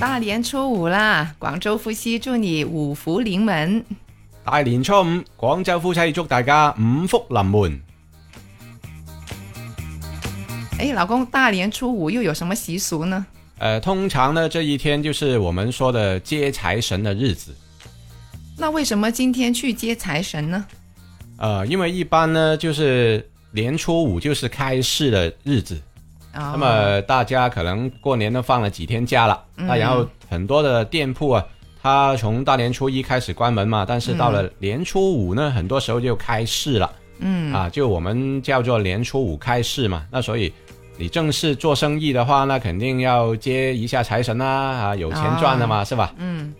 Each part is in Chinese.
大年初五啦，广州夫妻祝你五福临门。大年初五，广州夫妻祝大家五福临门。哎，老公，大年初五又有什么习俗呢？呃，通常呢，这一天就是我们说的接财神的日子。那为什么今天去接财神呢？呃，因为一般呢，就是年初五就是开市的日子。那么大家可能过年都放了几天假了，那然后很多的店铺啊，它从大年初一开始关门嘛，但是到了年初五呢，很多时候就开市了。嗯，啊，就我们叫做年初五开市嘛。那所以你正式做生意的话，那肯定要接一下财神啊，啊，有钱赚的嘛，是吧？嗯，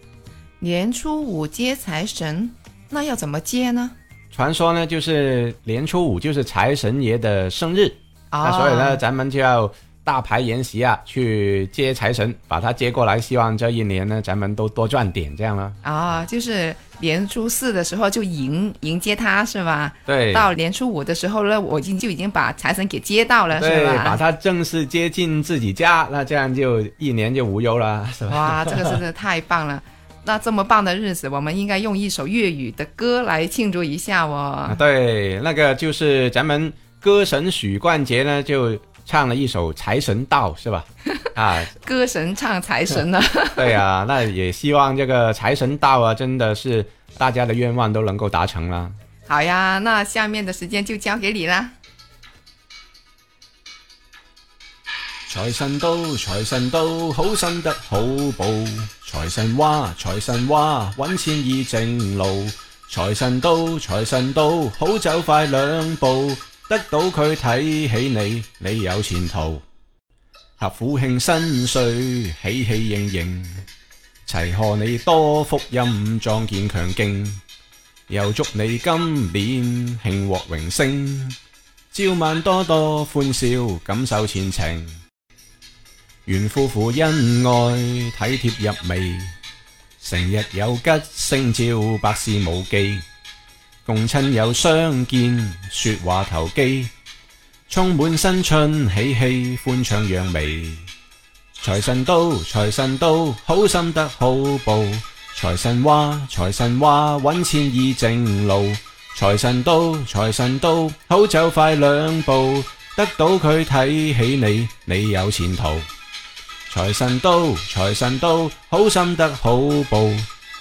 年初五接财神，那要怎么接呢？传说呢，就是年初五就是财神爷的生日。那所以呢，咱们就要大牌筵席啊，去接财神，把他接过来，希望这一年呢，咱们都多赚点这样了。啊，就是年初四的时候就迎迎接他是吧？对。到年初五的时候呢，我已经就已经把财神给接到了，是吧？把他正式接进自己家，那这样就一年就无忧了，是吧？哇，这个真的太棒了！那这么棒的日子，我们应该用一首粤语的歌来庆祝一下哦。对，那个就是咱们。歌神许冠杰呢，就唱了一首《财神到》，是吧？啊，歌神唱财神呢？对呀，那也希望这个财神到啊，真的是大家的愿望都能够达成了。好呀，那下面的时间就交给你啦。财神到，财神到，好生得好报。财神哇，财神哇，稳钱易正路。财神到，财神到，好走快两步。得到佢睇起你，你有前途。合府庆新岁，喜气盈盈，齐贺你多福荫，壮健强劲。又祝你今年庆获荣升，朝晚多多欢笑，感受前程。愿夫妇恩爱，体贴入微，成日有吉星照，百事无忌。共亲友相见，说话投机，充满新春喜气，欢唱扬眉。财神到，财神到，好心得好报。财神话，财神话，揾钱易正路。财神到，财神到，好走快两步，得到佢睇起你，你有前途。财神到，财神到，好心得好报。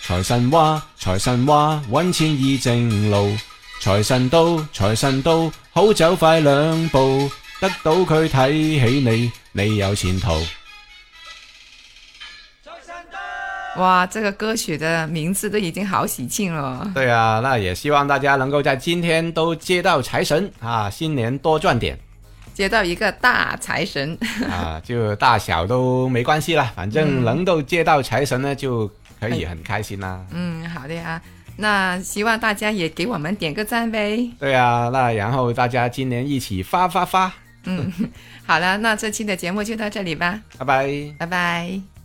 财神话。财神话，揾钱易正路，财神到，财神到，好走快两步，得到佢睇起你，你有前途。哇，这个歌曲的名字都已经好喜庆了。对啊，那也希望大家能够在今天都接到财神啊，新年多赚点。接到一个大财神啊，就大小都没关系了，反正能够接到财神呢，就。可以很开心啦。嗯，好的呀。那希望大家也给我们点个赞呗。对啊，那然后大家今年一起发发发。嗯，好了，那这期的节目就到这里吧。拜拜。拜拜。